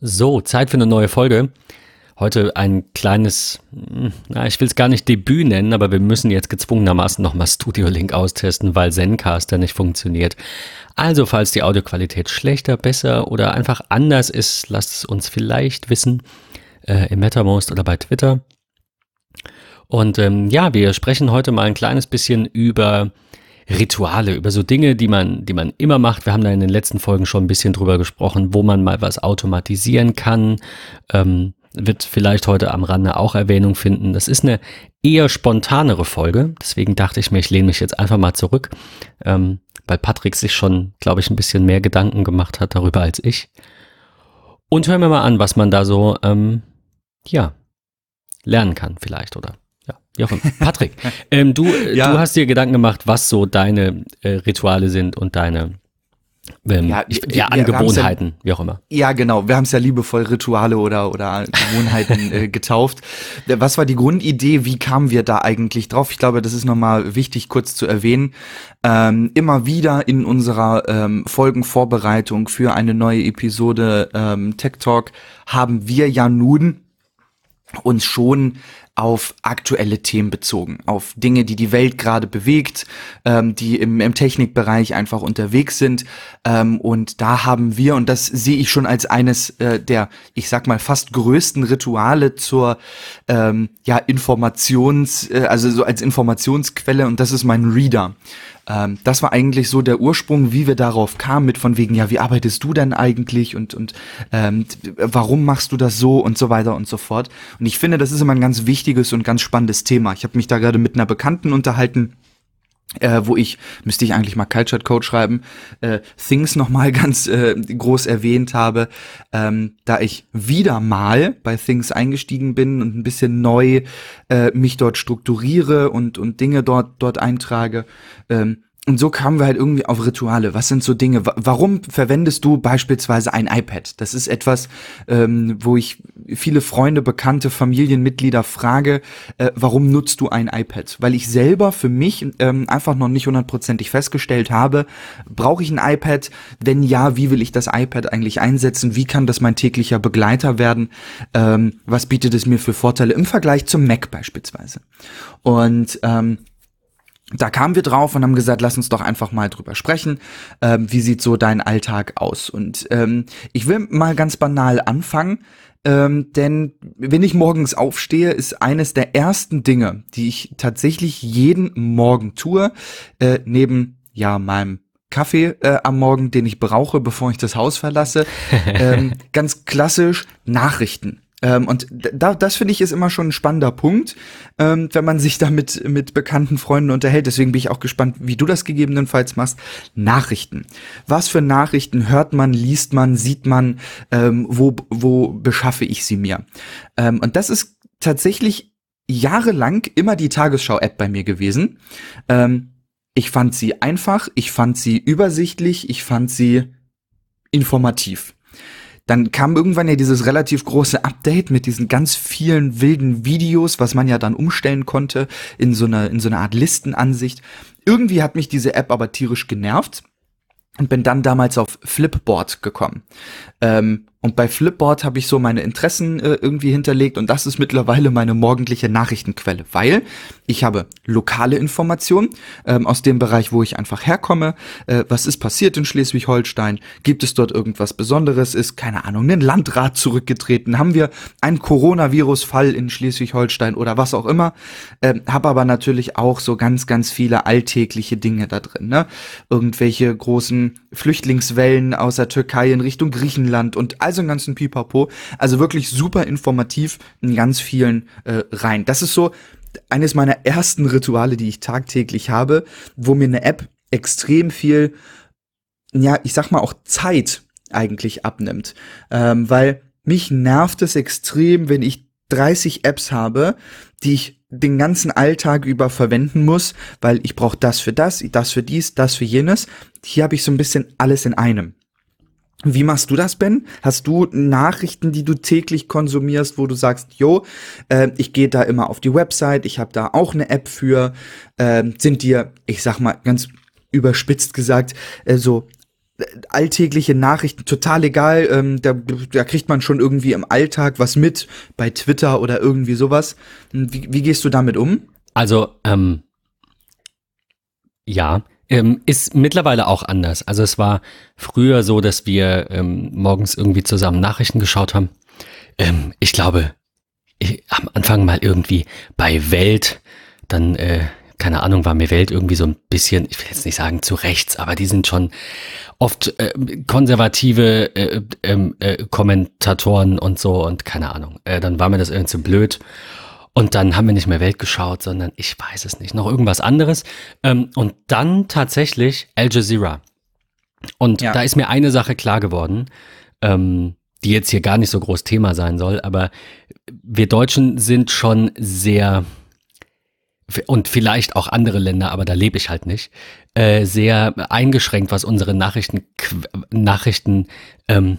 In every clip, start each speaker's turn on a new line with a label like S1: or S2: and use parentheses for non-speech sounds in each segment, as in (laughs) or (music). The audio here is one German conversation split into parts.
S1: So, Zeit für eine neue Folge. Heute ein kleines, hm, na, ich will es gar nicht Debüt nennen, aber wir müssen jetzt gezwungenermaßen nochmal Studio Link austesten, weil Zencaster nicht funktioniert. Also, falls die Audioqualität schlechter, besser oder einfach anders ist, lasst es uns vielleicht wissen äh, im MetaMost oder bei Twitter. Und ähm, ja, wir sprechen heute mal ein kleines bisschen über Rituale, über so Dinge, die man, die man immer macht. Wir haben da in den letzten Folgen schon ein bisschen drüber gesprochen, wo man mal was automatisieren kann. Ähm, wird vielleicht heute am Rande auch Erwähnung finden. Das ist eine eher spontanere Folge. Deswegen dachte ich mir, ich lehne mich jetzt einfach mal zurück, ähm, weil Patrick sich schon, glaube ich, ein bisschen mehr Gedanken gemacht hat darüber als ich. Und hören wir mal an, was man da so, ähm, ja, lernen kann vielleicht, oder? Jochen, Patrick, (laughs) ähm, du, ja. du hast dir Gedanken gemacht, was so deine äh, Rituale sind und deine ähm, ja, ich, ja, Angewohnheiten, ja, wie auch immer.
S2: Ja, genau. Wir haben es ja liebevoll Rituale oder, oder Gewohnheiten (laughs) äh, getauft. Was war die Grundidee? Wie kamen wir da eigentlich drauf? Ich glaube, das ist nochmal wichtig, kurz zu erwähnen. Ähm, immer wieder in unserer ähm, Folgenvorbereitung für eine neue Episode ähm, Tech Talk haben wir ja nun uns schon auf aktuelle Themen bezogen, auf Dinge, die die Welt gerade bewegt, ähm, die im, im Technikbereich einfach unterwegs sind. Ähm, und da haben wir, und das sehe ich schon als eines äh, der, ich sag mal, fast größten Rituale zur ähm, ja, Informations, äh, also so als Informationsquelle, und das ist mein Reader. Ähm, das war eigentlich so der Ursprung, wie wir darauf kamen, mit von wegen, ja, wie arbeitest du denn eigentlich und, und ähm, warum machst du das so und so weiter und so fort. Und ich finde, das ist immer ein ganz wichtiges und ganz spannendes Thema. Ich habe mich da gerade mit einer Bekannten unterhalten, äh, wo ich, müsste ich eigentlich mal Culture Code schreiben, äh, Things nochmal (laughs) ganz äh, groß erwähnt habe, ähm, da ich wieder mal bei Things eingestiegen bin und ein bisschen neu äh, mich dort strukturiere und, und Dinge dort, dort eintrage. Ähm, und so kamen wir halt irgendwie auf Rituale. Was sind so Dinge? Warum verwendest du beispielsweise ein iPad? Das ist etwas, ähm, wo ich viele Freunde, Bekannte, Familienmitglieder frage, äh, warum nutzt du ein iPad? Weil ich selber für mich ähm, einfach noch nicht hundertprozentig festgestellt habe, brauche ich ein iPad? Wenn ja, wie will ich das iPad eigentlich einsetzen? Wie kann das mein täglicher Begleiter werden? Ähm, was bietet es mir für Vorteile im Vergleich zum Mac beispielsweise? Und ähm, da kamen wir drauf und haben gesagt, lass uns doch einfach mal drüber sprechen. Ähm, wie sieht so dein Alltag aus? Und ähm, ich will mal ganz banal anfangen. Ähm, denn wenn ich morgens aufstehe, ist eines der ersten Dinge, die ich tatsächlich jeden Morgen tue, äh, neben ja meinem Kaffee äh, am Morgen, den ich brauche, bevor ich das Haus verlasse, (laughs) ähm, ganz klassisch Nachrichten. Ähm, und da, das finde ich ist immer schon ein spannender Punkt, ähm, wenn man sich da mit, mit bekannten Freunden unterhält. Deswegen bin ich auch gespannt, wie du das gegebenenfalls machst. Nachrichten. Was für Nachrichten hört man, liest man, sieht man, ähm, wo, wo beschaffe ich sie mir? Ähm, und das ist tatsächlich jahrelang immer die Tagesschau-App bei mir gewesen. Ähm, ich fand sie einfach, ich fand sie übersichtlich, ich fand sie informativ. Dann kam irgendwann ja dieses relativ große Update mit diesen ganz vielen wilden Videos, was man ja dann umstellen konnte in so einer, in so einer Art Listenansicht. Irgendwie hat mich diese App aber tierisch genervt und bin dann damals auf Flipboard gekommen. Ähm, und bei Flipboard habe ich so meine Interessen äh, irgendwie hinterlegt und das ist mittlerweile meine morgendliche Nachrichtenquelle, weil ich habe lokale Informationen ähm, aus dem Bereich, wo ich einfach herkomme. Äh, was ist passiert in Schleswig-Holstein? Gibt es dort irgendwas Besonderes? Ist, keine Ahnung, ein Landrat zurückgetreten? Haben wir einen Coronavirus-Fall in Schleswig-Holstein oder was auch immer? Ähm, habe aber natürlich auch so ganz, ganz viele alltägliche Dinge da drin. Ne? Irgendwelche großen Flüchtlingswellen aus der Türkei in Richtung Griechenland und also einen ganzen Pipapo. Also wirklich super informativ in ganz vielen äh, rein. Das ist so eines meiner ersten Rituale, die ich tagtäglich habe, wo mir eine App extrem viel, ja, ich sag mal auch Zeit eigentlich abnimmt. Ähm, weil mich nervt es extrem, wenn ich 30 Apps habe, die ich den ganzen Alltag über verwenden muss, weil ich brauche das für das, das für dies, das für jenes. Hier habe ich so ein bisschen alles in einem. Wie machst du das, Ben? Hast du Nachrichten, die du täglich konsumierst, wo du sagst, jo, äh, ich gehe da immer auf die Website, ich habe da auch eine App für, äh, sind dir, ich sag mal ganz überspitzt gesagt, äh, so alltägliche Nachrichten total egal. Ähm, da, da kriegt man schon irgendwie im Alltag was mit bei Twitter oder irgendwie sowas. Wie, wie gehst du damit um?
S1: Also, ähm, ja, ähm, ist mittlerweile auch anders. Also es war früher so, dass wir ähm, morgens irgendwie zusammen Nachrichten geschaut haben. Ähm, ich glaube, ich, am Anfang mal irgendwie bei Welt, dann äh, keine Ahnung, war mir Welt irgendwie so ein bisschen, ich will jetzt nicht sagen zu rechts, aber die sind schon oft äh, konservative äh, ähm, äh, Kommentatoren und so und keine Ahnung. Äh, dann war mir das irgendwie zu blöd. Und dann haben wir nicht mehr Welt geschaut, sondern ich weiß es nicht, noch irgendwas anderes. Ähm, und dann tatsächlich Al Jazeera. Und ja. da ist mir eine Sache klar geworden, ähm, die jetzt hier gar nicht so groß Thema sein soll, aber wir Deutschen sind schon sehr, und vielleicht auch andere Länder, aber da lebe ich halt nicht, äh, sehr eingeschränkt, was unsere Nachrichten, Nachrichten ähm,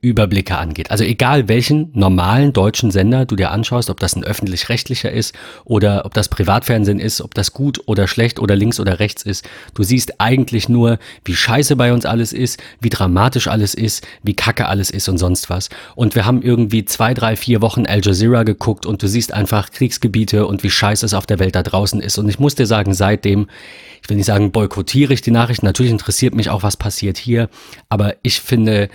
S1: Überblicke angeht. Also egal welchen normalen deutschen Sender du dir anschaust, ob das ein öffentlich-rechtlicher ist oder ob das Privatfernsehen ist, ob das gut oder schlecht oder links oder rechts ist, du siehst eigentlich nur, wie scheiße bei uns alles ist, wie dramatisch alles ist, wie kacke alles ist und sonst was. Und wir haben irgendwie zwei, drei, vier Wochen Al Jazeera geguckt und du siehst einfach Kriegsgebiete und wie scheiße es auf der Welt da draußen ist. Und ich muss dir sagen, seitdem ich will nicht sagen, boykottiere ich die Nachrichten. Natürlich interessiert mich auch, was passiert hier. Aber ich finde,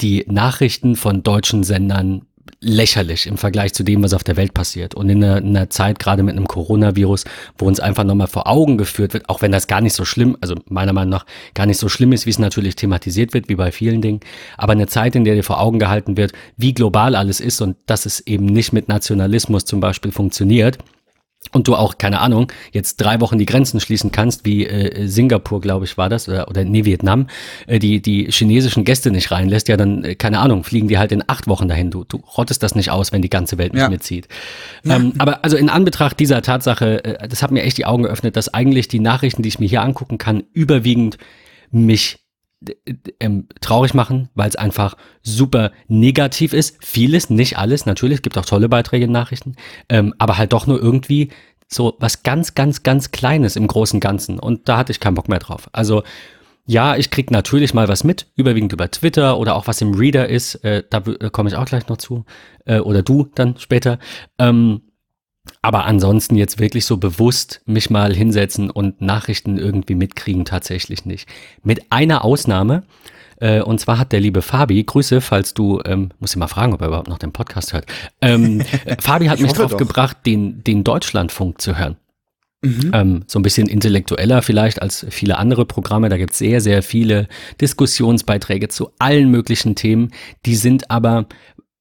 S1: die Nachrichten von deutschen Sendern lächerlich im Vergleich zu dem, was auf der Welt passiert. Und in einer, in einer Zeit, gerade mit einem Coronavirus, wo uns einfach nochmal vor Augen geführt wird, auch wenn das gar nicht so schlimm, also meiner Meinung nach gar nicht so schlimm ist, wie es natürlich thematisiert wird, wie bei vielen Dingen, aber eine Zeit, in der dir vor Augen gehalten wird, wie global alles ist und dass es eben nicht mit Nationalismus zum Beispiel funktioniert, und du auch, keine Ahnung, jetzt drei Wochen die Grenzen schließen kannst, wie äh, Singapur, glaube ich, war das, oder, oder nee, Vietnam, äh, die die chinesischen Gäste nicht reinlässt, ja, dann, äh, keine Ahnung, fliegen die halt in acht Wochen dahin. Du, du rottest das nicht aus, wenn die ganze Welt nicht ja. mitzieht. Ja. Ähm, aber also in Anbetracht dieser Tatsache, äh, das hat mir echt die Augen geöffnet, dass eigentlich die Nachrichten, die ich mir hier angucken kann, überwiegend mich ähm, traurig machen, weil es einfach super negativ ist. Vieles, nicht alles, natürlich, gibt auch tolle Beiträge in Nachrichten, ähm, aber halt doch nur irgendwie so was ganz, ganz, ganz Kleines im großen Ganzen. Und da hatte ich keinen Bock mehr drauf. Also ja, ich krieg natürlich mal was mit, überwiegend über Twitter oder auch was im Reader ist. Äh, da äh, komme ich auch gleich noch zu. Äh, oder du dann später. Ähm, aber ansonsten jetzt wirklich so bewusst mich mal hinsetzen und Nachrichten irgendwie mitkriegen, tatsächlich nicht. Mit einer Ausnahme. Äh, und zwar hat der liebe Fabi, Grüße, falls du, ähm, muss ich mal fragen, ob er überhaupt noch den Podcast hört. Ähm, (laughs) Fabi hat mich drauf doch. gebracht, den, den Deutschlandfunk zu hören. Mhm. Ähm, so ein bisschen intellektueller vielleicht als viele andere Programme. Da gibt es sehr, sehr viele Diskussionsbeiträge zu allen möglichen Themen. Die sind aber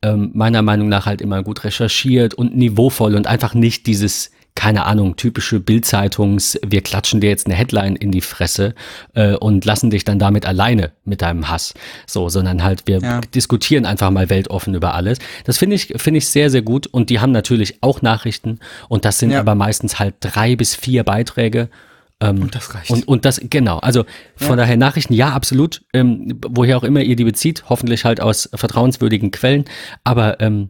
S1: ähm, meiner Meinung nach halt immer gut recherchiert und niveauvoll und einfach nicht dieses keine Ahnung, typische Bildzeitungs, wir klatschen dir jetzt eine Headline in die Fresse äh, und lassen dich dann damit alleine mit deinem Hass. So, sondern halt, wir ja. diskutieren einfach mal weltoffen über alles. Das finde ich, finde ich sehr, sehr gut. Und die haben natürlich auch Nachrichten und das sind ja. aber meistens halt drei bis vier Beiträge
S2: ähm, und das reicht.
S1: Und, und das, genau. Also von ja. daher Nachrichten, ja, absolut. Ähm, woher auch immer ihr die bezieht, hoffentlich halt aus vertrauenswürdigen Quellen. Aber ähm,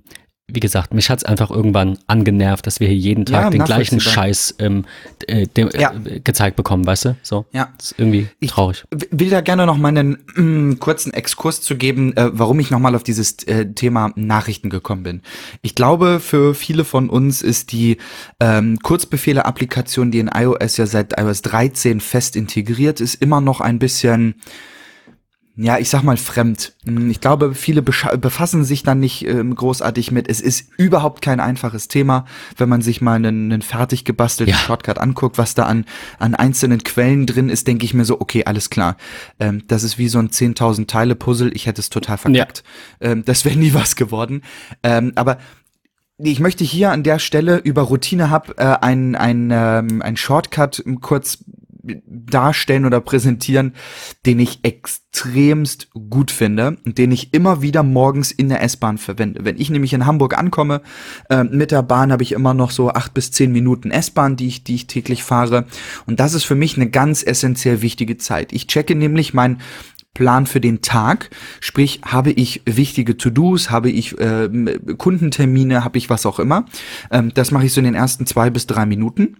S1: wie gesagt, mich hat es einfach irgendwann angenervt, dass wir hier jeden Tag ja, den gleichen Scheiß ähm, äh, de, ja. äh, gezeigt bekommen, weißt du? So.
S2: Ja.
S1: Das ist irgendwie traurig.
S2: Ich will da gerne noch mal einen mm, kurzen Exkurs zu geben, äh, warum ich nochmal auf dieses äh, Thema Nachrichten gekommen bin. Ich glaube, für viele von uns ist die ähm, Kurzbefehle-Applikation, die in iOS ja seit iOS 13 fest integriert ist, immer noch ein bisschen ja, ich sag mal fremd. Hm, ich glaube, viele befassen sich dann nicht ähm, großartig mit. Es ist überhaupt kein einfaches Thema, wenn man sich mal einen, einen fertig gebastelten ja. Shortcut anguckt, was da an, an einzelnen Quellen drin ist, denke ich mir so, okay, alles klar. Ähm, das ist wie so ein 10.000 Teile Puzzle. Ich hätte es total verkackt. Ja. Ähm, das wäre nie (laughs) was geworden. Ähm, aber ich möchte hier an der Stelle über Routine Hub äh, ein, ein, ähm, ein Shortcut kurz darstellen oder präsentieren, den ich extremst gut finde und den ich immer wieder morgens in der S-Bahn verwende. Wenn ich nämlich in Hamburg ankomme, äh, mit der Bahn habe ich immer noch so acht bis zehn Minuten S-Bahn, die ich, die ich täglich fahre. Und das ist für mich eine ganz essentiell wichtige Zeit. Ich checke nämlich mein Plan für den Tag. Sprich, habe ich wichtige To-Dos, habe ich äh, Kundentermine, habe ich was auch immer. Ähm, das mache ich so in den ersten zwei bis drei Minuten.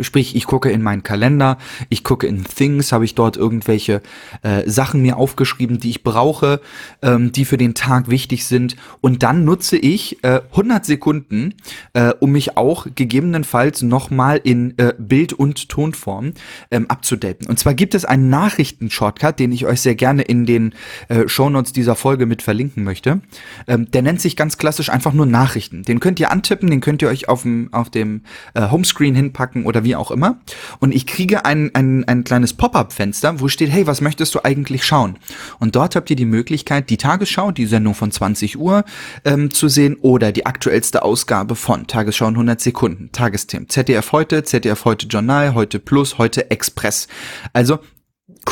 S2: Sprich, ich gucke in meinen Kalender, ich gucke in Things, habe ich dort irgendwelche äh, Sachen mir aufgeschrieben, die ich brauche, ähm, die für den Tag wichtig sind. Und dann nutze ich äh, 100 Sekunden, äh, um mich auch gegebenenfalls nochmal in äh, Bild- und Tonform ähm, abzudaten. Und zwar gibt es einen Nachrichten-Shortcut, den ich euch sehr gerne in den äh, Shownotes dieser Folge mit verlinken möchte. Ähm, der nennt sich ganz klassisch einfach nur Nachrichten. Den könnt ihr antippen, den könnt ihr euch auf dem, auf dem äh, Homescreen hinpacken oder wie auch immer. Und ich kriege ein, ein, ein kleines Pop-up-Fenster, wo steht, hey, was möchtest du eigentlich schauen? Und dort habt ihr die Möglichkeit, die Tagesschau, die Sendung von 20 Uhr ähm, zu sehen oder die aktuellste Ausgabe von Tagesschau in 100 Sekunden, Tagesthemen, ZDF heute, ZDF heute Journal, heute Plus, heute Express. Also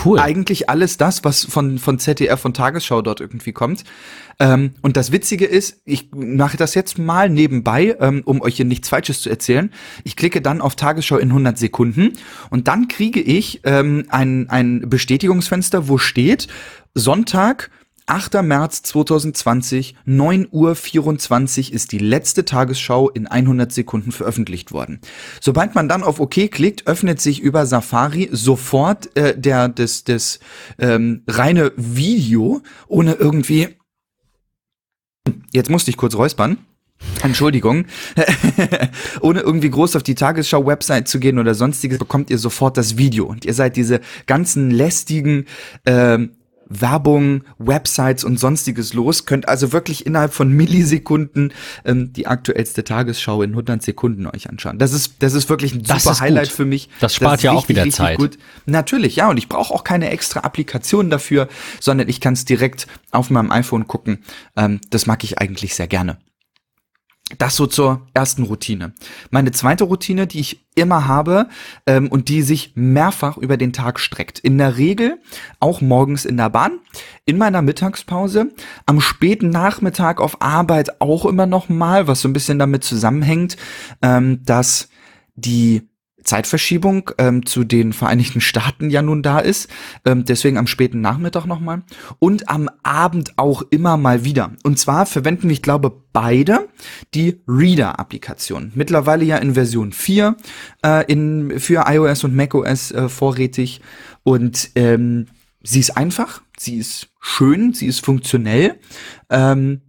S2: Cool. Eigentlich alles das, was von, von ZDF und Tagesschau dort irgendwie kommt. Ähm, und das Witzige ist, ich mache das jetzt mal nebenbei, ähm, um euch hier nichts Falsches zu erzählen. Ich klicke dann auf Tagesschau in 100 Sekunden und dann kriege ich ähm, ein, ein Bestätigungsfenster, wo steht Sonntag 8. März 2020, 9 Uhr 24 ist die letzte Tagesschau in 100 Sekunden veröffentlicht worden. Sobald man dann auf OK klickt, öffnet sich über Safari sofort äh, der das das ähm, reine Video ohne irgendwie. Jetzt musste ich kurz räuspern. Entschuldigung. (laughs) Ohne irgendwie groß auf die Tagesschau-Website zu gehen oder sonstiges, bekommt ihr sofort das Video. Und ihr seid diese ganzen lästigen ähm, Werbung, Websites und sonstiges los. Könnt also wirklich innerhalb von Millisekunden ähm, die aktuellste Tagesschau in 100 Sekunden euch anschauen. Das ist, das ist wirklich ein das super Highlight gut. für mich.
S1: Das spart das ja richtig, auch wieder Zeit. Gut.
S2: Natürlich, ja. Und ich brauche auch keine extra Applikation dafür, sondern ich kann es direkt auf meinem iPhone gucken. Ähm, das mag ich eigentlich sehr gerne. Das so zur ersten Routine. Meine zweite Routine, die ich immer habe ähm, und die sich mehrfach über den Tag streckt. In der Regel auch morgens in der Bahn, in meiner Mittagspause, am späten Nachmittag auf Arbeit auch immer noch mal, was so ein bisschen damit zusammenhängt, ähm, dass die Zeitverschiebung ähm, zu den Vereinigten Staaten ja nun da ist. Ähm, deswegen am späten Nachmittag nochmal. Und am Abend auch immer mal wieder. Und zwar verwenden wir, ich glaube, beide die Reader-Applikation. Mittlerweile ja in Version 4 äh, in, für iOS und macOS äh, vorrätig. Und ähm, sie ist einfach, sie ist schön, sie ist funktionell. Ähm,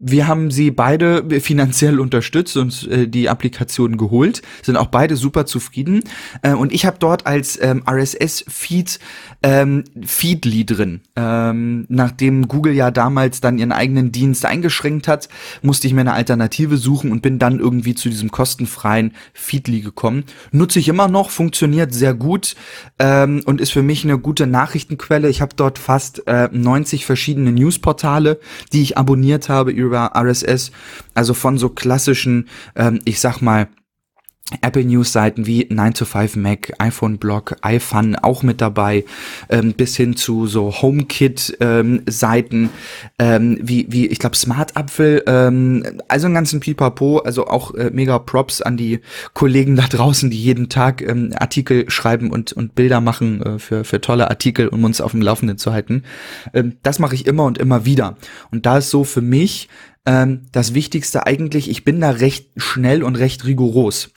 S2: wir haben sie beide finanziell unterstützt und äh, die Applikation geholt, sind auch beide super zufrieden. Äh, und ich habe dort als ähm, RSS-Feed ähm, Feedly drin. Ähm, nachdem Google ja damals dann ihren eigenen Dienst eingeschränkt hat, musste ich mir eine Alternative suchen und bin dann irgendwie zu diesem kostenfreien Feedly gekommen. Nutze ich immer noch, funktioniert sehr gut ähm, und ist für mich eine gute Nachrichtenquelle. Ich habe dort fast äh, 90 verschiedene Newsportale, die ich abonniert habe über RSS. Also von so klassischen, ähm, ich sag mal, Apple News Seiten wie 9 to 5 Mac, iPhone Blog, iFun auch mit dabei, ähm, bis hin zu so HomeKit ähm, Seiten ähm, wie wie ich glaube Smart Apfel, ähm, also einen ganzen Pipapo, also auch äh, mega Props an die Kollegen da draußen, die jeden Tag ähm, Artikel schreiben und und Bilder machen äh, für für tolle Artikel, um uns auf dem Laufenden zu halten. Ähm, das mache ich immer und immer wieder und da ist so für mich ähm, das Wichtigste eigentlich, ich bin da recht schnell und recht rigoros.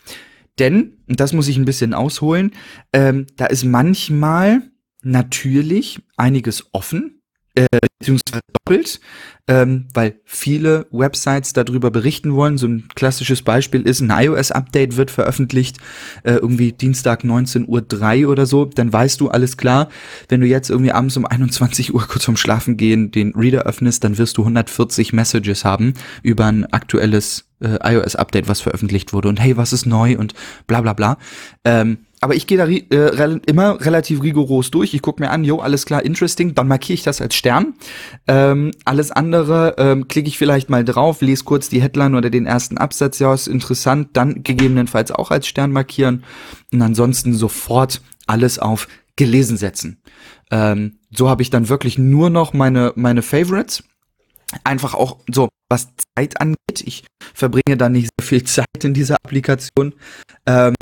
S2: Denn, und das muss ich ein bisschen ausholen, ähm, da ist manchmal natürlich einiges offen, äh, beziehungsweise doppelt, ähm, weil viele Websites darüber berichten wollen. So ein klassisches Beispiel ist, ein iOS-Update wird veröffentlicht, äh, irgendwie Dienstag 19.03 Uhr oder so, dann weißt du, alles klar, wenn du jetzt irgendwie abends um 21 Uhr kurz vorm Schlafen gehen den Reader öffnest, dann wirst du 140 Messages haben über ein aktuelles äh, iOS-Update, was veröffentlicht wurde und hey, was ist neu und bla bla bla. Ähm, aber ich gehe da äh, immer relativ rigoros durch. Ich gucke mir an, jo, alles klar, interesting, dann markiere ich das als Stern. Ähm, alles andere ähm, klicke ich vielleicht mal drauf, lese kurz die Headline oder den ersten Absatz, ja, ist interessant, dann gegebenenfalls auch als Stern markieren und ansonsten sofort alles auf gelesen setzen. Ähm, so habe ich dann wirklich nur noch meine, meine Favorites. Einfach auch so, was Zeit angeht. Ich verbringe da nicht sehr viel Zeit in dieser Applikation. Ähm,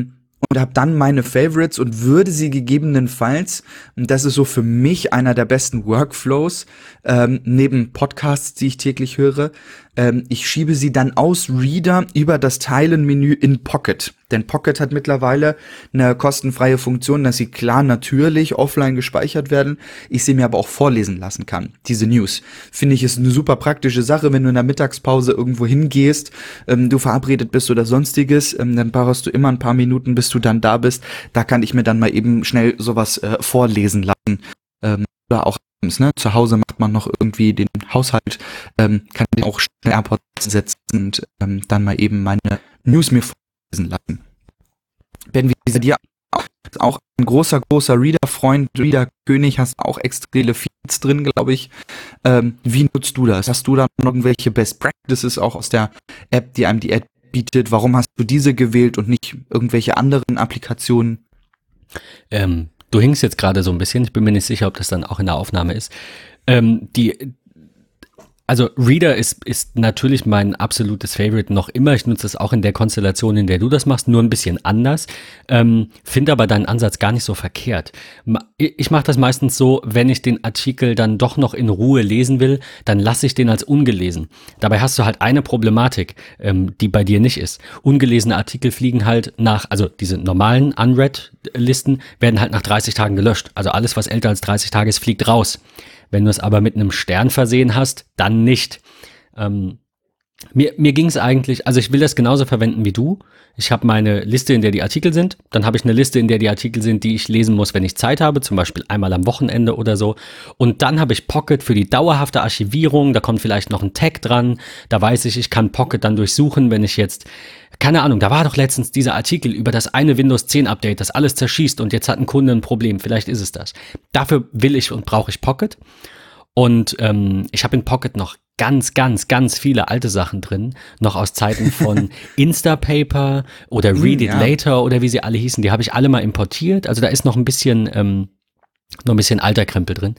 S2: und habe dann meine Favorites und würde sie gegebenenfalls, und das ist so für mich einer der besten Workflows, ähm, neben Podcasts, die ich täglich höre, ähm, ich schiebe sie dann aus Reader über das Teilenmenü in Pocket. Denn Pocket hat mittlerweile eine kostenfreie Funktion, dass sie klar natürlich offline gespeichert werden. Ich sie mir aber auch vorlesen lassen kann. Diese News. Finde ich ist eine super praktische Sache, wenn du in der Mittagspause irgendwo hingehst, ähm, du verabredet bist oder sonstiges, ähm, dann brauchst du immer ein paar Minuten, bis du dann da bist. Da kann ich mir dann mal eben schnell sowas äh, vorlesen lassen. Ähm, oder auch Ne? Zu Hause macht man noch irgendwie den Haushalt, ähm, kann ich auch schnell AirPods setzen und ähm, dann mal eben meine News mir vorlesen lassen. Ben, wie ist dir auch, ein großer, großer Reader-Freund, Reader-König, hast auch extra viele Feeds drin, glaube ich. Ähm, wie nutzt du das? Hast du da irgendwelche Best Practices auch aus der App, die einem die App bietet? Warum hast du diese gewählt und nicht irgendwelche anderen Applikationen?
S1: Ähm, Du hingst jetzt gerade so ein bisschen, ich bin mir nicht sicher, ob das dann auch in der Aufnahme ist. Ähm, die, also Reader ist, ist natürlich mein absolutes Favorite noch immer. Ich nutze das auch in der Konstellation, in der du das machst, nur ein bisschen anders. Ähm, Finde aber deinen Ansatz gar nicht so verkehrt. Ich mache das meistens so, wenn ich den Artikel dann doch noch in Ruhe lesen will, dann lasse ich den als ungelesen. Dabei hast du halt eine Problematik, ähm, die bei dir nicht ist. Ungelesene Artikel fliegen halt nach, also diese normalen Unread-Listen werden halt nach 30 Tagen gelöscht. Also alles, was älter als 30 Tage ist, fliegt raus. Wenn du es aber mit einem Stern versehen hast, dann nicht. Ähm, mir, mir ging es eigentlich, also ich will das genauso verwenden wie du. Ich habe meine Liste, in der die Artikel sind. Dann habe ich eine Liste, in der die Artikel sind, die ich lesen muss, wenn ich Zeit habe, zum Beispiel einmal am Wochenende oder so. Und dann habe ich Pocket für die dauerhafte Archivierung. Da kommt vielleicht noch ein Tag dran. Da weiß ich, ich kann Pocket dann durchsuchen, wenn ich jetzt, keine Ahnung, da war doch letztens dieser Artikel über das eine Windows 10 Update, das alles zerschießt und jetzt hat ein Kunde ein Problem. Vielleicht ist es das. Dafür will ich und brauche ich Pocket. Und ähm, ich habe in Pocket noch ganz, ganz, ganz viele alte Sachen drin, noch aus Zeiten von (laughs) Instapaper oder hm, Read It ja. Later oder wie sie alle hießen. Die habe ich alle mal importiert. Also da ist noch ein bisschen, ähm, noch ein bisschen alter Krempel drin.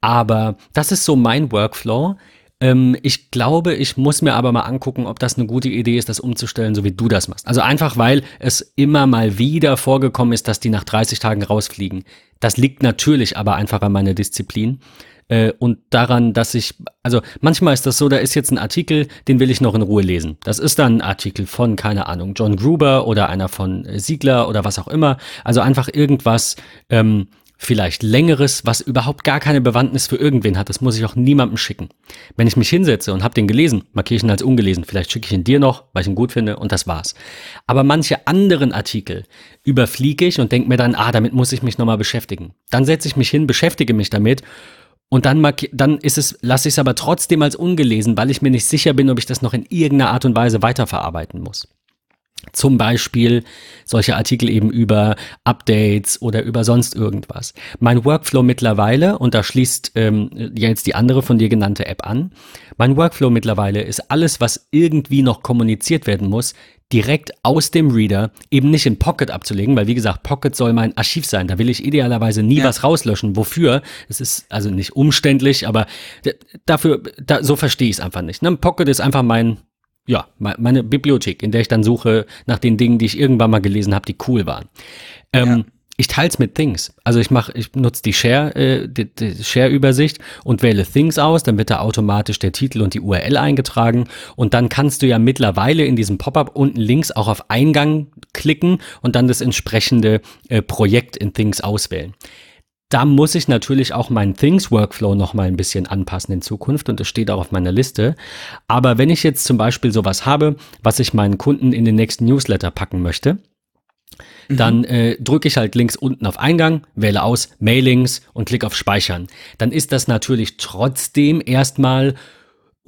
S1: Aber das ist so mein Workflow. Ähm, ich glaube, ich muss mir aber mal angucken, ob das eine gute Idee ist, das umzustellen, so wie du das machst. Also einfach, weil es immer mal wieder vorgekommen ist, dass die nach 30 Tagen rausfliegen. Das liegt natürlich aber einfach an meiner Disziplin äh, und daran, dass ich, also manchmal ist das so, da ist jetzt ein Artikel, den will ich noch in Ruhe lesen. Das ist dann ein Artikel von, keine Ahnung, John Gruber oder einer von Siegler oder was auch immer. Also einfach irgendwas, ähm, vielleicht längeres, was überhaupt gar keine Bewandtnis für irgendwen hat. Das muss ich auch niemandem schicken. Wenn ich mich hinsetze und habe den gelesen, markiere ich ihn als ungelesen. Vielleicht schicke ich ihn dir noch, weil ich ihn gut finde und das war's. Aber manche anderen Artikel überfliege ich und denke mir dann, ah, damit muss ich mich nochmal beschäftigen. Dann setze ich mich hin, beschäftige mich damit und dann, dann ist es, lasse ich es aber trotzdem als ungelesen, weil ich mir nicht sicher bin, ob ich das noch in irgendeiner Art und Weise weiterverarbeiten muss. Zum Beispiel solche Artikel eben über Updates oder über sonst irgendwas. Mein Workflow mittlerweile, und da schließt ähm, jetzt die andere von dir genannte App an, mein Workflow mittlerweile ist alles, was irgendwie noch kommuniziert werden muss, direkt aus dem Reader, eben nicht in Pocket abzulegen, weil wie gesagt, Pocket soll mein Archiv sein. Da will ich idealerweise nie ja. was rauslöschen. Wofür? Es ist also nicht umständlich, aber dafür, da, so verstehe ich es einfach nicht. Ne? Pocket ist einfach mein, ja, meine Bibliothek, in der ich dann suche nach den Dingen, die ich irgendwann mal gelesen habe, die cool waren. Ähm, ja ich teile es mit Things. Also ich mache, ich nutze die Share, äh, die, die Share-Übersicht und wähle Things aus, dann wird da automatisch der Titel und die URL eingetragen und dann kannst du ja mittlerweile in diesem Pop-up unten links auch auf Eingang klicken und dann das entsprechende äh, Projekt in Things auswählen. Da muss ich natürlich auch meinen Things-Workflow noch mal ein bisschen anpassen in Zukunft und das steht auch auf meiner Liste. Aber wenn ich jetzt zum Beispiel sowas habe, was ich meinen Kunden in den nächsten Newsletter packen möchte, dann äh, drücke ich halt links unten auf Eingang, wähle aus Mailings und klicke auf Speichern. Dann ist das natürlich trotzdem erstmal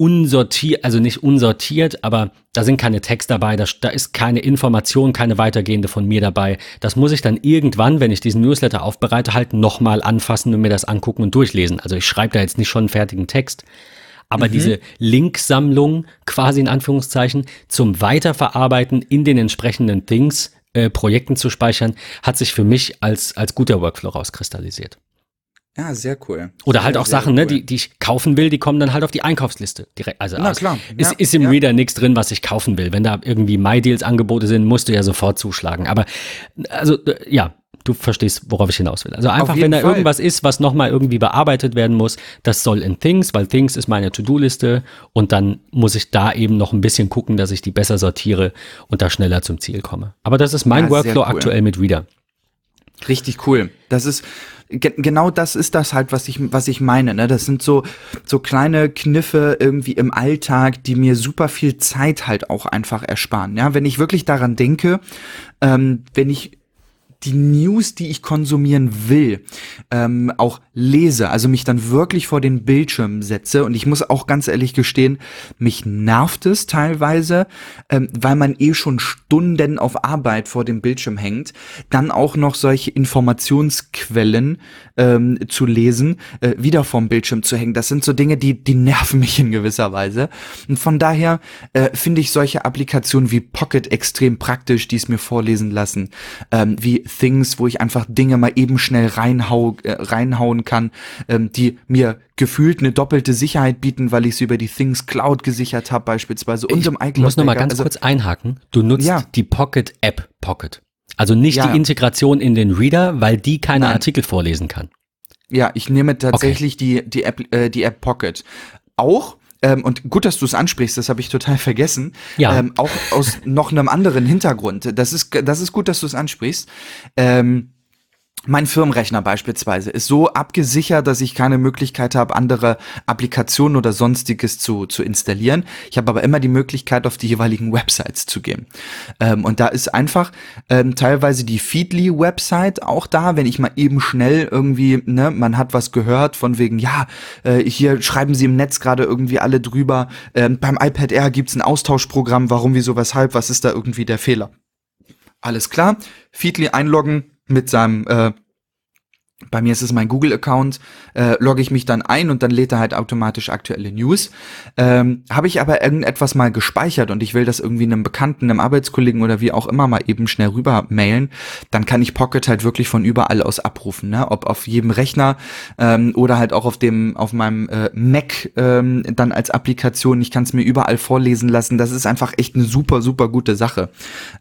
S1: unsortiert, also nicht unsortiert, aber da sind keine Text dabei, da, da ist keine Information, keine weitergehende von mir dabei. Das muss ich dann irgendwann, wenn ich diesen Newsletter aufbereite, halt nochmal anfassen und mir das angucken und durchlesen. Also ich schreibe da jetzt nicht schon einen fertigen Text. Aber mhm. diese Linksammlung quasi in Anführungszeichen zum Weiterverarbeiten in den entsprechenden Things äh, Projekten zu speichern, hat sich für mich als, als guter Workflow rauskristallisiert.
S2: Ja, sehr cool.
S1: Oder halt auch Sachen, ne, cool. ne, die, die ich kaufen will, die kommen dann halt auf die Einkaufsliste direkt. Also,
S2: Na, klar.
S1: Ist, ja, ist im ja. Reader nichts drin, was ich kaufen will. Wenn da irgendwie MyDeals Angebote sind, musst du ja sofort zuschlagen. Aber also ja, du verstehst, worauf ich hinaus will. Also einfach, wenn da
S2: Fall.
S1: irgendwas ist, was nochmal irgendwie bearbeitet werden muss, das soll in Things, weil Things ist meine To-Do-Liste und dann muss ich da eben noch ein bisschen gucken, dass ich die besser sortiere und da schneller zum Ziel komme. Aber das ist mein
S2: Ja,
S1: Workflow
S2: cool.
S1: aktuell mit Reader.
S2: Richtig cool. Das ist ge genau das ist das halt, was ich was ich meine. Ne? Das sind so so kleine Kniffe irgendwie im Alltag, die mir super viel Zeit halt auch einfach ersparen. Ja, wenn ich wirklich daran denke, ähm, wenn ich die News, die ich konsumieren will, ähm, auch lese, also mich dann wirklich vor den Bildschirm setze. Und ich muss auch ganz ehrlich gestehen, mich nervt es teilweise, ähm, weil man eh schon Stunden auf Arbeit vor dem Bildschirm hängt, dann auch noch solche Informationsquellen ähm, zu lesen, äh, wieder vorm Bildschirm zu hängen. Das sind so Dinge, die, die nerven mich in gewisser Weise. Und von daher äh, finde ich solche Applikationen wie Pocket extrem praktisch, die es mir vorlesen lassen, ähm, wie Things, wo ich einfach Dinge mal eben schnell reinhau, äh, reinhauen kann, ähm, die mir gefühlt eine doppelte Sicherheit bieten, weil ich sie über die Things Cloud gesichert habe beispielsweise und
S1: ich
S2: im iCloud.
S1: muss noch mal
S2: Backup.
S1: ganz
S2: Also,
S1: kurz einhaken. Du nutzt
S2: Ja.
S1: die Pocket App Pocket. Also nicht
S2: Ja.
S1: die Integration in den Reader, weil die keine
S2: Nein.
S1: Artikel vorlesen kann.
S2: Ja, ich nehme tatsächlich die, die, App, äh, die App Pocket. Auch, ähm, und gut, dass du es ansprichst, das habe ich total vergessen,
S1: Ja.
S2: ähm, auch aus noch einem anderen Hintergrund. Das ist, das ist gut, dass du es ansprichst. Ähm, mein Firmenrechner beispielsweise ist so abgesichert, dass ich keine Möglichkeit habe, andere Applikationen oder sonstiges zu, zu installieren. Ich habe aber immer die Möglichkeit, auf die jeweiligen Websites zu gehen. Ähm, und da ist einfach ähm, teilweise die Feedly-Website auch da, wenn ich mal eben schnell irgendwie, ne, man hat was gehört von wegen, ja, äh, hier schreiben sie im Netz gerade irgendwie alle drüber, ähm, beim iPad Air gibt's ein Austauschprogramm, warum, wieso, weshalb, was ist da irgendwie der Fehler? Alles klar, Feedly einloggen mit seinem, äh, bei mir ist es mein Google-Account, äh, logge ich mich dann ein und dann lädt er halt automatisch aktuelle News. Ähm, Habe ich aber irgendetwas mal gespeichert und ich will das irgendwie einem Bekannten, einem Arbeitskollegen oder wie auch immer mal eben schnell rüber mailen, dann kann ich Pocket halt wirklich von überall aus abrufen, ne? Ob auf jedem Rechner ähm, oder halt auch auf dem, auf meinem äh, Mac ähm, dann als Applikation. Ich kann es mir überall vorlesen lassen. Das ist einfach echt eine super, super gute Sache.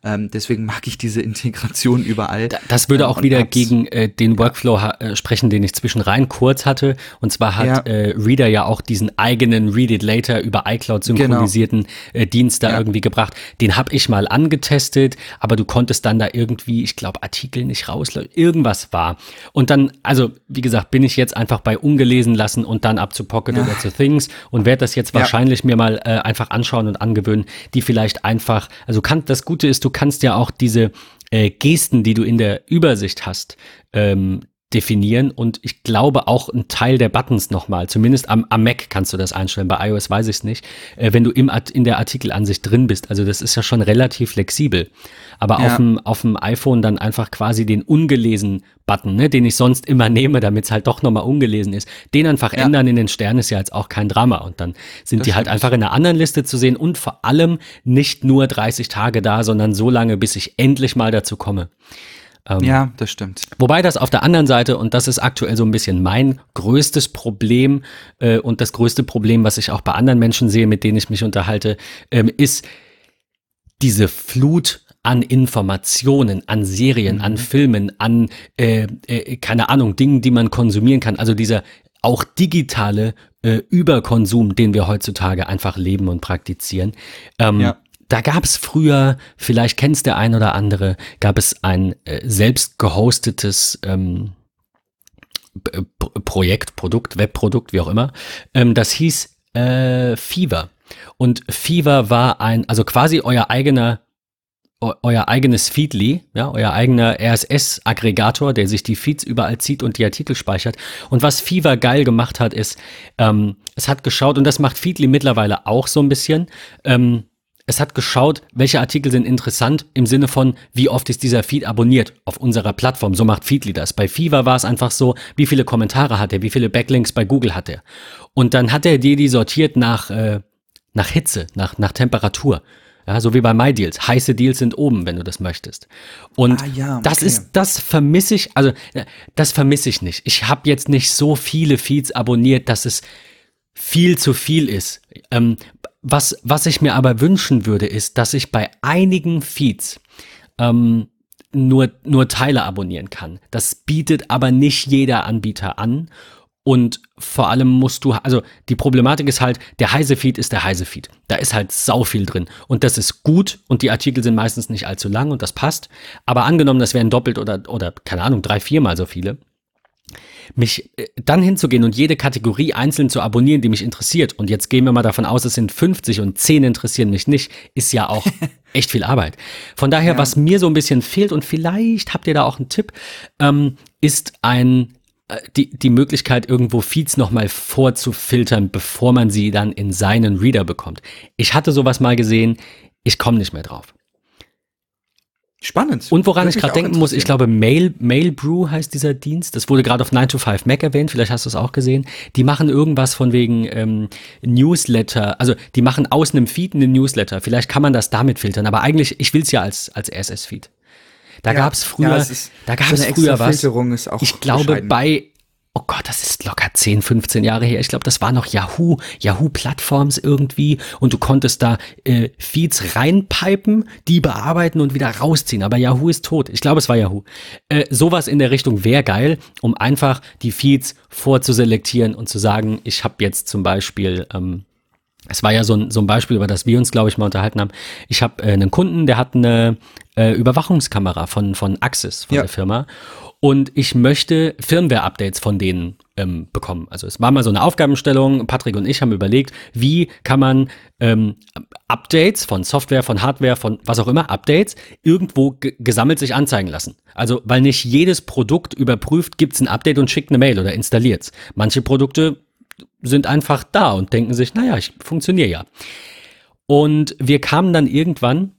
S2: Ähm, deswegen mag ich diese Integration überall.
S1: Da- Das würde
S2: Ähm,
S1: auch
S2: und
S1: wieder gegen äh, den Workflow ha- äh, sprechen, den ich zwischen rein kurz hatte. Und zwar hat
S2: Ja.
S1: äh, Reader ja auch diesen eigenen Read It Later über iCloud synchronisierten äh, Dienst da
S2: Ja.
S1: irgendwie gebracht. Den habe ich mal angetestet, aber du konntest dann da irgendwie, ich glaube, Artikel nicht rauslösen. Irgendwas war. Und dann, also wie gesagt, bin ich jetzt einfach bei ungelesen lassen und dann ab zu Pocket
S2: Ja.
S1: oder zu Things und werde das jetzt wahrscheinlich mir mal äh, einfach anschauen und angewöhnen, die vielleicht einfach, also kann, das Gute ist, du kannst ja auch diese äh, Gesten, die du in der Übersicht hast, ähm, definieren und ich glaube auch ein Teil der Buttons nochmal, zumindest am, am Mac kannst du das einstellen, bei iOS weiß ich es nicht, äh, wenn du im, in der Artikelansicht drin bist, also das ist ja schon relativ flexibel, aber
S2: Ja.
S1: auf dem auf dem iPhone dann einfach quasi den ungelesen Button, ne, den ich sonst immer nehme, damit es halt doch nochmal ungelesen ist, den einfach
S2: Ja.
S1: ändern in den Sternen ist ja jetzt auch kein Drama und dann sind
S2: Das
S1: die halt einfach in einer anderen Liste zu sehen und vor allem nicht nur 30 Tage da, sondern so lange, bis ich endlich mal dazu komme.
S2: Ja, das stimmt.
S1: Wobei das auf der anderen Seite, und das ist aktuell so ein bisschen mein größtes Problem äh, und das größte Problem, was ich auch bei anderen Menschen sehe, mit denen ich mich unterhalte, ähm, ist diese Flut an Informationen, an Serien, an Filmen, an, äh, äh, keine Ahnung, Dingen, die man konsumieren kann. Also dieser auch digitale äh, Überkonsum, den wir heutzutage einfach leben und praktizieren. Ähm,
S2: Ja.
S1: Da gab es früher, vielleicht kennst der ein oder andere, gab es ein äh, selbst gehostetes ähm, P- Projekt, Produkt, Webprodukt, wie auch immer. Ähm, das hieß äh, Fever. Und Fever war ein, also quasi euer eigener eu- euer eigenes Feedly, ja, euer eigener RSS-Aggregator, der sich die Feeds überall zieht und die Artikel speichert. Und was Fever geil gemacht hat, ist, ähm, es hat geschaut, und das macht Feedly mittlerweile auch so ein bisschen, ähm, es hat geschaut, welche Artikel sind interessant im Sinne von, wie oft ist dieser Feed abonniert auf unserer Plattform. So macht Feedly das. Bei Fever war es einfach so, wie viele Kommentare hat er, wie viele Backlinks bei Google hat er. Und dann hat er dir die sortiert nach, äh, nach Hitze, nach, nach Temperatur. Ja, so wie bei MyDeals. Heiße Deals sind oben, wenn du das möchtest. Und
S2: Ah, ja,
S1: das
S2: okay.
S1: ist, das vermisse ich, also äh, das vermisse ich nicht. Ich habe jetzt nicht so viele Feeds abonniert, dass es viel zu viel ist. Ähm, was, was ich mir aber wünschen würde, ist, dass ich bei einigen Feeds ähm, nur, nur Teile abonnieren kann. Das bietet aber nicht jeder Anbieter an. Und vor allem musst du, also die Problematik ist halt, der heise Feed ist der heise Feed. Da ist halt sau viel drin. Und das ist gut und die Artikel sind meistens nicht allzu lang und das passt. Aber angenommen, das wären doppelt oder, oder keine Ahnung, drei, viermal so viele. Mich äh, dann hinzugehen und jede Kategorie einzeln zu abonnieren, die mich interessiert. Und jetzt gehen wir mal davon aus, es sind 50 und 10 interessieren mich nicht, ist ja auch (laughs) echt viel Arbeit. Von daher, ja. was mir so ein bisschen fehlt, und vielleicht habt ihr da auch einen Tipp, ähm, ist ein äh, die, die Möglichkeit, irgendwo Feeds nochmal vorzufiltern, bevor man sie dann in seinen Reader bekommt. Ich hatte sowas mal gesehen, ich komme nicht mehr drauf.
S2: Spannend.
S1: Und woran ich gerade denken muss, ich glaube, Mail, Mailbrew heißt dieser Dienst. Das wurde gerade auf 9 to 5 Mac erwähnt, vielleicht hast du es auch gesehen. Die machen irgendwas von wegen ähm, Newsletter, also die machen aus einem Feed einen Newsletter. Vielleicht kann man das damit filtern, aber eigentlich, ich will es ja als, als RSS-Feed. Da ja, gab es früher, ja, da gab es früher was. ich glaube, bei oh Gott, das ist locker 10, 15 Jahre her. Ich glaube, das war noch Yahoo, Yahoo-Plattforms irgendwie und du konntest da äh, Feeds reinpipen, die bearbeiten und wieder rausziehen. Aber Yahoo ist tot. Ich glaube, es war Yahoo. Äh, sowas in der Richtung wäre geil, um einfach die Feeds vorzuselektieren und zu sagen, ich habe jetzt zum Beispiel ähm, es war ja so ein, so ein Beispiel, über das wir uns, glaube ich, mal unterhalten haben. Ich habe äh, einen Kunden, der hat eine äh, Überwachungskamera von, von Axis, von ja. der Firma und ich möchte Firmware-Updates von denen ähm, bekommen. Also es war mal so eine Aufgabenstellung. Patrick und ich haben überlegt, wie kann man ähm, Updates von Software, von Hardware, von was auch immer, Updates irgendwo gesammelt sich anzeigen lassen. Also weil nicht jedes Produkt überprüft, gibt es ein Update und schickt eine Mail oder installiert's. Manche Produkte sind einfach da und denken sich, naja, ich funktioniere ja. Und wir kamen dann irgendwann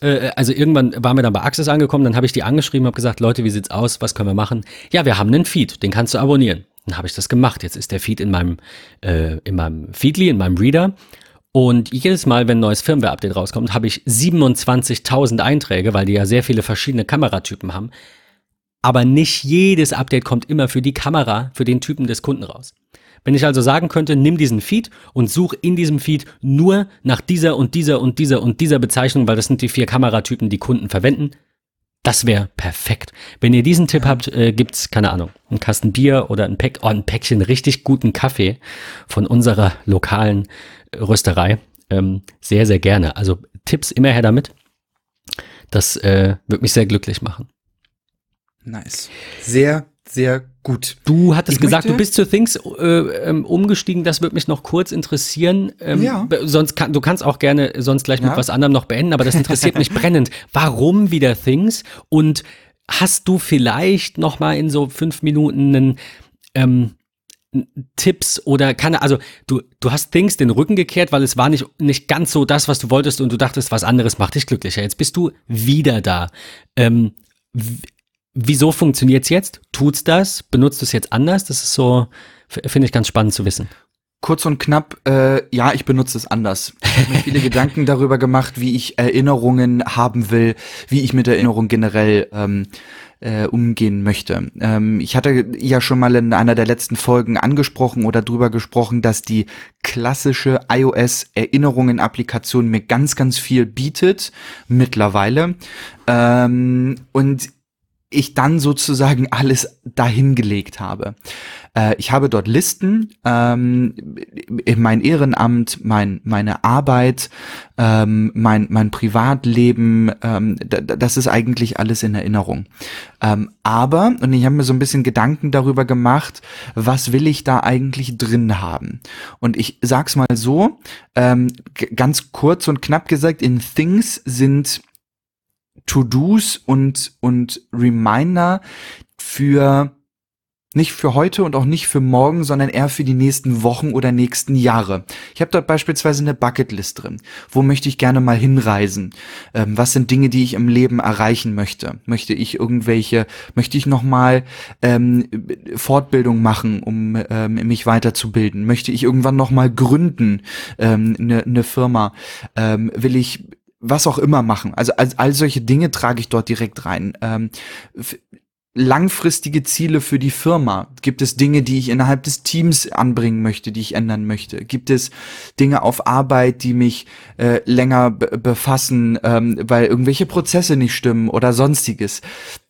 S1: äh, also irgendwann waren wir dann bei Access angekommen, dann habe ich die angeschrieben, habe gesagt, Leute, wie sieht's aus, was können wir machen? Ja, wir haben einen Feed, den kannst du abonnieren. Dann habe ich das gemacht. Jetzt ist der Feed in meinem, äh, in meinem Feedly, in meinem Reader. Und jedes Mal, wenn ein neues Firmware-Update rauskommt, habe ich 27.000 Einträge, weil die ja sehr viele verschiedene Kameratypen haben. Aber nicht jedes Update kommt immer für die Kamera, für den Typen des Kunden raus. Wenn ich also sagen könnte, nimm diesen Feed und such in diesem Feed nur nach dieser und dieser und dieser und dieser Bezeichnung, weil das sind die vier Kameratypen, die Kunden verwenden, das wäre perfekt. Wenn ihr diesen Tipp habt, äh, gibt's keine Ahnung, einen Kasten Bier oder ein, Päck, oh, ein Päckchen richtig guten Kaffee von unserer lokalen Rösterei. Ähm, sehr, sehr gerne. Also Tipps immer her damit. Das äh, wird mich sehr glücklich machen.
S2: Nice. Sehr, sehr gut.
S1: Du hattest ich gesagt, du bist zu Things äh, ähm, umgestiegen. Das würde mich noch kurz interessieren. Ähm, ja. Sonst kann, du kannst auch gerne sonst gleich mit was anderem noch beenden, aber das interessiert mich (laughs) brennend. Warum wieder Things? Und hast du vielleicht noch mal in so fünf Minuten einen ähm, Tipps oder kann also du du hast Things den Rücken gekehrt, weil es war nicht nicht ganz so das, was du wolltest und du dachtest, was anderes macht dich glücklicher. Jetzt bist du wieder da. Ähm, wieso funktioniert es jetzt? Tut's das? Benutzt du es jetzt anders? Das ist so, finde ich ganz spannend zu wissen.
S2: Kurz und knapp, äh, ja, ich benutze es anders. Ich habe mir (laughs) viele Gedanken darüber gemacht, wie ich Erinnerungen haben will, wie ich mit Erinnerungen generell ähm, äh, umgehen möchte. Ähm, ich hatte ja schon mal in einer der letzten Folgen angesprochen oder drüber gesprochen, dass die klassische iOS-Erinnerungen-Applikation mir ganz, ganz viel bietet mittlerweile. Ähm, und ich dann sozusagen (laughs) alles dahingelegt habe. Äh, ich habe dort Listen, ähm, mein Ehrenamt, mein, meine Arbeit, ähm, mein, mein Privatleben, ähm, das ist eigentlich alles in Erinnerung. Ähm, aber, und ich habe mir so ein bisschen Gedanken darüber gemacht, was will ich da eigentlich drin haben? Und ich sag's mal so, ähm, ganz kurz und knapp gesagt, in Things sind To-Dos und, und Reminder für nicht für heute und auch nicht für morgen, sondern eher für die nächsten Wochen oder nächsten Jahre. Ich habe dort beispielsweise eine Bucketlist drin. Wo möchte ich gerne mal hinreisen? Ähm, was sind Dinge, die ich im Leben erreichen möchte? Möchte ich irgendwelche, möchte ich nochmal ähm, Fortbildung machen, um ähm, mich weiterzubilden? Möchte ich irgendwann nochmal gründen, ähm, eine, eine Firma? Ähm, will ich was auch immer machen. Also all, all solche Dinge trage ich dort direkt rein. Ähm, langfristige Ziele für die Firma? Gibt es Dinge, die ich innerhalb des Teams anbringen möchte, die ich ändern möchte? Gibt es Dinge auf Arbeit, die mich äh, länger befassen, ähm, weil irgendwelche Prozesse nicht stimmen oder sonstiges?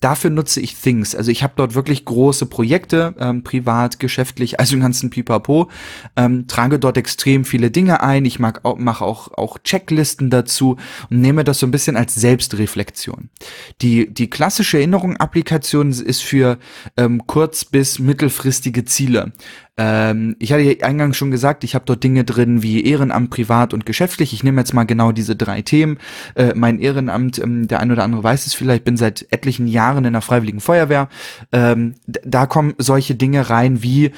S2: Dafür nutze ich Things. Also ich habe dort wirklich große Projekte, ähm, privat, geschäftlich, also den ganzen Pipapo, ähm, trage dort extrem viele Dinge ein. Ich mag auch, mache auch, auch Checklisten dazu und nehme das so ein bisschen als Selbstreflexion. Die, die klassische Erinnerung-Applikation ist für ähm, kurz- bis mittelfristige Ziele. Ähm, ich hatte ja eingangs schon gesagt, ich habe dort Dinge drin wie Ehrenamt, privat und geschäftlich. Ich nehme jetzt mal genau diese drei Themen. Äh, mein Ehrenamt, ähm, der ein oder andere weiß es vielleicht, bin seit etlichen Jahren in der Freiwilligen Feuerwehr. Ähm, da kommen solche Dinge rein wie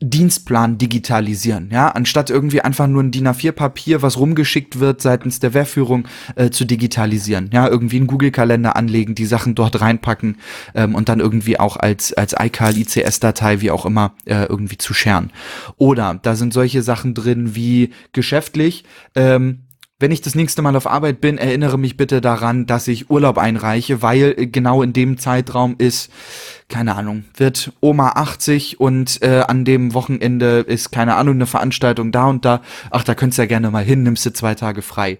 S2: Dienstplan digitalisieren, ja, anstatt irgendwie einfach nur ein DIN A4-Papier, was rumgeschickt wird seitens der Wehrführung, äh, zu digitalisieren, ja, irgendwie einen Google-Kalender anlegen, die Sachen dort reinpacken ähm, und dann irgendwie auch als als iCal, ICS-Datei, wie auch immer, äh, irgendwie zu scheren. Oder da sind solche Sachen drin wie geschäftlich, ähm, wenn ich das nächste Mal auf Arbeit bin, erinnere mich bitte daran, dass ich Urlaub einreiche, weil äh, genau in dem Zeitraum ist, keine Ahnung, wird Oma 80 und äh, an dem Wochenende ist, keine Ahnung, eine Veranstaltung da und da. Ach, da könntest du ja gerne mal hin, nimmst du zwei Tage frei.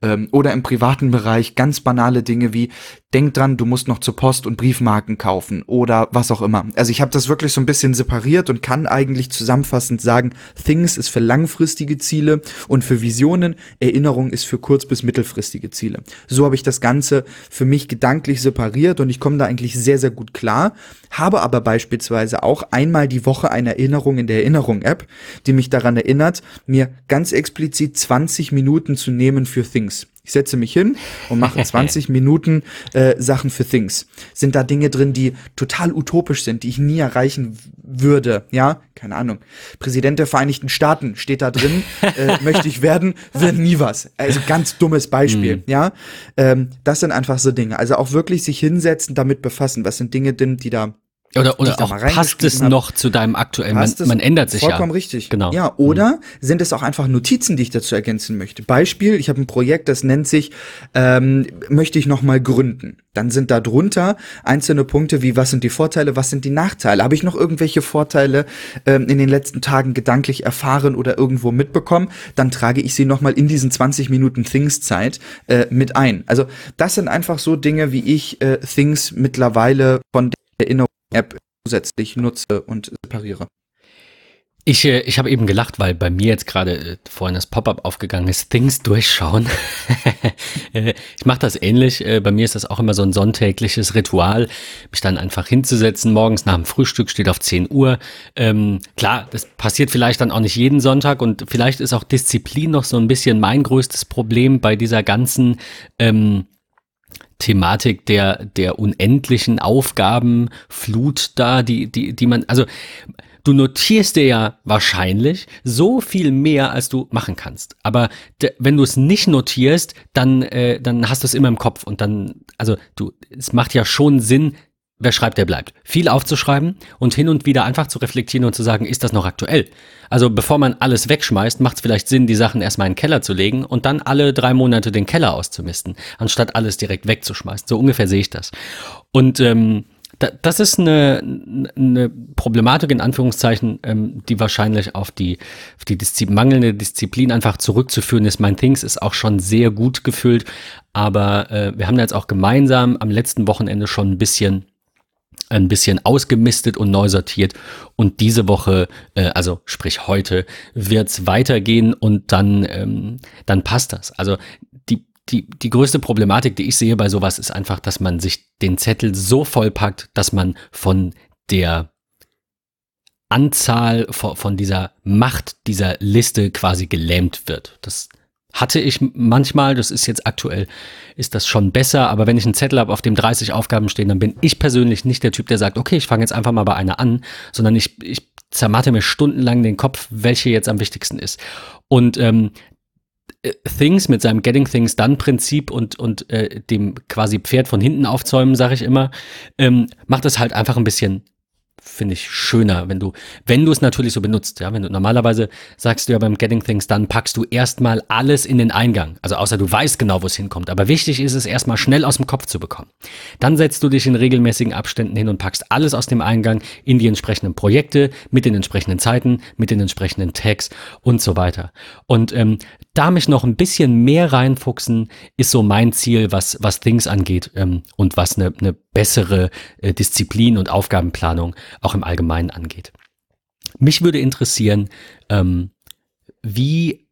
S2: Ähm, oder im privaten Bereich ganz banale Dinge wie, denk dran, du musst noch zur Post und Briefmarken kaufen oder was auch immer. Also ich habe das wirklich so ein bisschen separiert und kann eigentlich zusammenfassend sagen, Things ist für langfristige Ziele und für Visionen, Erinnerung ist für kurz- bis mittelfristige Ziele. So habe ich das Ganze für mich gedanklich separiert und ich komme da eigentlich sehr, sehr gut klar, habe aber beispielsweise auch einmal die Woche eine Erinnerung in der Erinnerung-App, die mich daran erinnert, mir ganz explizit 20 Minuten zu nehmen für Things. Ich setze mich hin und mache (laughs) 20 Minuten äh, Sachen für Things. Sind da Dinge drin, die total utopisch sind, die ich nie erreichen würde? Ja, keine Ahnung. Präsident der Vereinigten Staaten steht da drin, (laughs) äh, möchte ich werden, wird nie was. Also ganz dummes Beispiel, mhm. ja. Ähm, das sind einfach so Dinge. Also auch wirklich sich hinsetzen, damit befassen. Was sind Dinge denn, die da
S1: oder, oder auch passt es hab. noch zu deinem aktuellen, man, man, ändert sich
S2: vollkommen ja.
S1: Vollkommen
S2: richtig. Genau. Ja, oder mhm. sind es auch einfach Notizen, die ich dazu ergänzen möchte? Beispiel, ich habe ein Projekt, das nennt sich, ähm, möchte ich nochmal gründen. Dann sind da drunter einzelne Punkte wie, was sind die Vorteile, was sind die Nachteile? Habe ich noch irgendwelche Vorteile ähm, in den letzten Tagen gedanklich erfahren oder irgendwo mitbekommen? Dann trage ich sie nochmal in diesen 20 Minuten Things-Zeit äh, mit ein. Also das sind einfach so Dinge, wie ich äh, Things mittlerweile von der Erinnerung App zusätzlich nutze und separiere.
S1: Ich, äh, ich habe eben gelacht, weil bei mir jetzt gerade äh, vorhin das Pop-up aufgegangen ist, Things durchschauen. (laughs) Äh, ich mache das ähnlich. Äh, bei mir ist das auch immer so ein sonntägliches Ritual, mich dann einfach hinzusetzen. Morgens nach dem Frühstück steht auf 10 Uhr. Ähm, klar, das passiert vielleicht dann auch nicht jeden Sonntag und vielleicht ist auch Disziplin noch so ein bisschen mein größtes Problem bei dieser ganzen ähm, Thematik der, der unendlichen Aufgabenflut da, die, die, die man, also du notierst dir ja wahrscheinlich so viel mehr, als du machen kannst. Aber wenn du es nicht notierst, dann, äh, dann hast du es immer im Kopf und dann, also du, es macht ja schon Sinn, wer schreibt, der bleibt. Viel aufzuschreiben und hin und wieder einfach zu reflektieren und zu sagen, ist das noch aktuell? Also bevor man alles wegschmeißt, macht es vielleicht Sinn, die Sachen erstmal in den Keller zu legen und dann alle drei Monate den Keller auszumisten, anstatt alles direkt wegzuschmeißen. So ungefähr sehe ich das. Und ähm, das ist eine, eine Problematik in Anführungszeichen, ähm, die wahrscheinlich auf die, auf die Diszi mangelnde Disziplin einfach zurückzuführen ist. Mein Things ist auch schon sehr gut gefüllt, aber äh, wir haben jetzt auch gemeinsam am letzten Wochenende schon ein bisschen ein bisschen ausgemistet und neu sortiert. Und diese Woche, äh, also sprich heute, wird's weitergehen und dann, ähm, dann passt das. Also die, die, die größte Problematik, die ich sehe bei sowas, ist einfach, dass man sich den Zettel so vollpackt, dass man von der Anzahl, von, von dieser Macht dieser Liste quasi gelähmt wird. Das hatte ich manchmal, das ist jetzt aktuell, ist das schon besser, aber wenn ich einen Zettel habe, auf dem 30 Aufgaben stehen, dann bin ich persönlich nicht der Typ, der sagt, okay, ich fange jetzt einfach mal bei einer an, sondern ich, ich zermatte mir stundenlang den Kopf, welche jetzt am wichtigsten ist. Und ähm, äh, Things mit seinem Getting Things Done Prinzip und, und äh, dem quasi Pferd von hinten aufzäumen, sage ich immer, ähm, macht es halt einfach ein bisschen finde ich schöner, wenn du, wenn du es natürlich so benutzt, ja, wenn du normalerweise sagst du ja beim Getting Things, dann packst du erstmal alles in den Eingang, also außer du weißt genau, wo es hinkommt, aber wichtig ist es erstmal schnell aus dem Kopf zu bekommen. Dann setzt du dich in regelmäßigen Abständen hin und packst alles aus dem Eingang in die entsprechenden Projekte mit den entsprechenden Zeiten, mit den entsprechenden Tags und so weiter. Und ähm, da mich noch ein bisschen mehr reinfuchsen, ist so mein Ziel, was, was Things angeht ähm, und was eine, eine bessere äh, Disziplin und Aufgabenplanung auch im Allgemeinen angeht. Mich würde interessieren, ähm, wie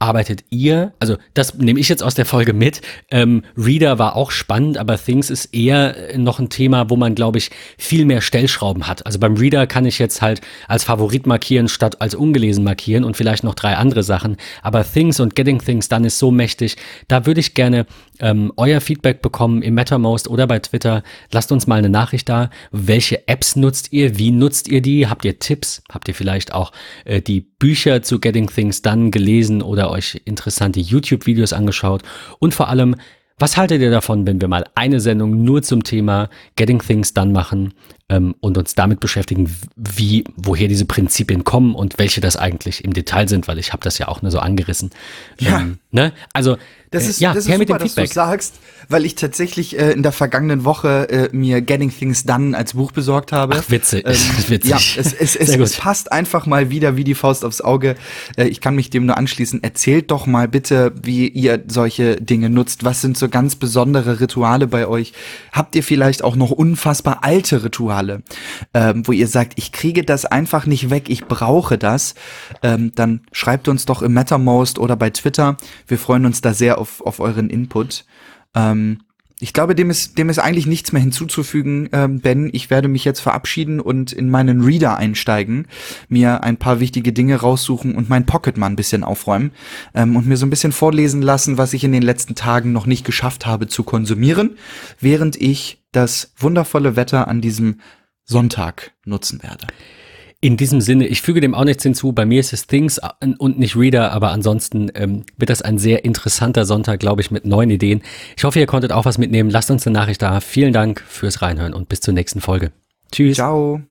S1: arbeitet ihr? Also das nehme ich jetzt aus der Folge mit. Ähm, Reader war auch spannend, aber Things ist eher noch ein Thema, wo man, glaube ich, viel mehr Stellschrauben hat. Also beim Reader kann ich jetzt halt als Favorit markieren statt als ungelesen markieren und vielleicht noch drei andere Sachen. Aber Things und Getting Things dann ist so mächtig. Da würde ich gerne ähm, euer Feedback bekommen im MetaMost oder bei Twitter. Lasst uns mal eine Nachricht da. Welche Apps nutzt ihr? Wie nutzt ihr die? Habt ihr Tipps? Habt ihr vielleicht auch äh, die Bücher zu Getting Things Done gelesen oder euch interessante YouTube-Videos angeschaut? Und vor allem, was haltet ihr davon, wenn wir mal eine Sendung nur zum Thema Getting Things Done machen ähm, und uns damit beschäftigen, wie, woher diese Prinzipien kommen und welche das eigentlich im Detail sind, weil ich habe das ja auch nur so angerissen.
S2: Ja.
S1: Ähm, ne? Also
S2: das ist, ja, das ist super, dass du sagst, weil ich tatsächlich äh, in der vergangenen Woche äh, mir Getting Things Done als Buch besorgt habe.
S1: Ach, witzig. Ähm, (laughs)
S2: witzig. Ja, es, es, es, es, passt einfach mal wieder wie die Faust aufs Auge. Äh, ich kann mich dem nur anschließen. Erzählt doch mal bitte, wie ihr solche Dinge nutzt. Was sind so ganz besondere Rituale bei euch? Habt ihr vielleicht auch noch unfassbar alte Rituale, ähm, wo ihr sagt, ich kriege das einfach nicht weg, ich brauche das? Ähm, dann schreibt uns doch im MetaMost oder bei Twitter. Wir freuen uns da sehr auf, auf euren Input. Ähm, ich glaube, dem ist, dem ist eigentlich nichts mehr hinzuzufügen, ähm, Ben. Ich werde mich jetzt verabschieden und in meinen Reader einsteigen, mir ein paar wichtige Dinge raussuchen und mein Pocket mal ein bisschen aufräumen ähm, und mir so ein bisschen vorlesen lassen, was ich in den letzten Tagen noch nicht geschafft habe zu konsumieren, während ich das wundervolle Wetter an diesem Sonntag nutzen werde.
S1: In diesem Sinne, ich füge dem auch nichts hinzu. Bei mir ist es Things und nicht Reader, aber ansonsten ähm, wird das ein sehr interessanter Sonntag, glaube ich, mit neuen Ideen. Ich hoffe, ihr konntet auch was mitnehmen. Lasst uns eine Nachricht da. Vielen Dank fürs Reinhören und bis zur nächsten Folge. Tschüss.
S2: Ciao.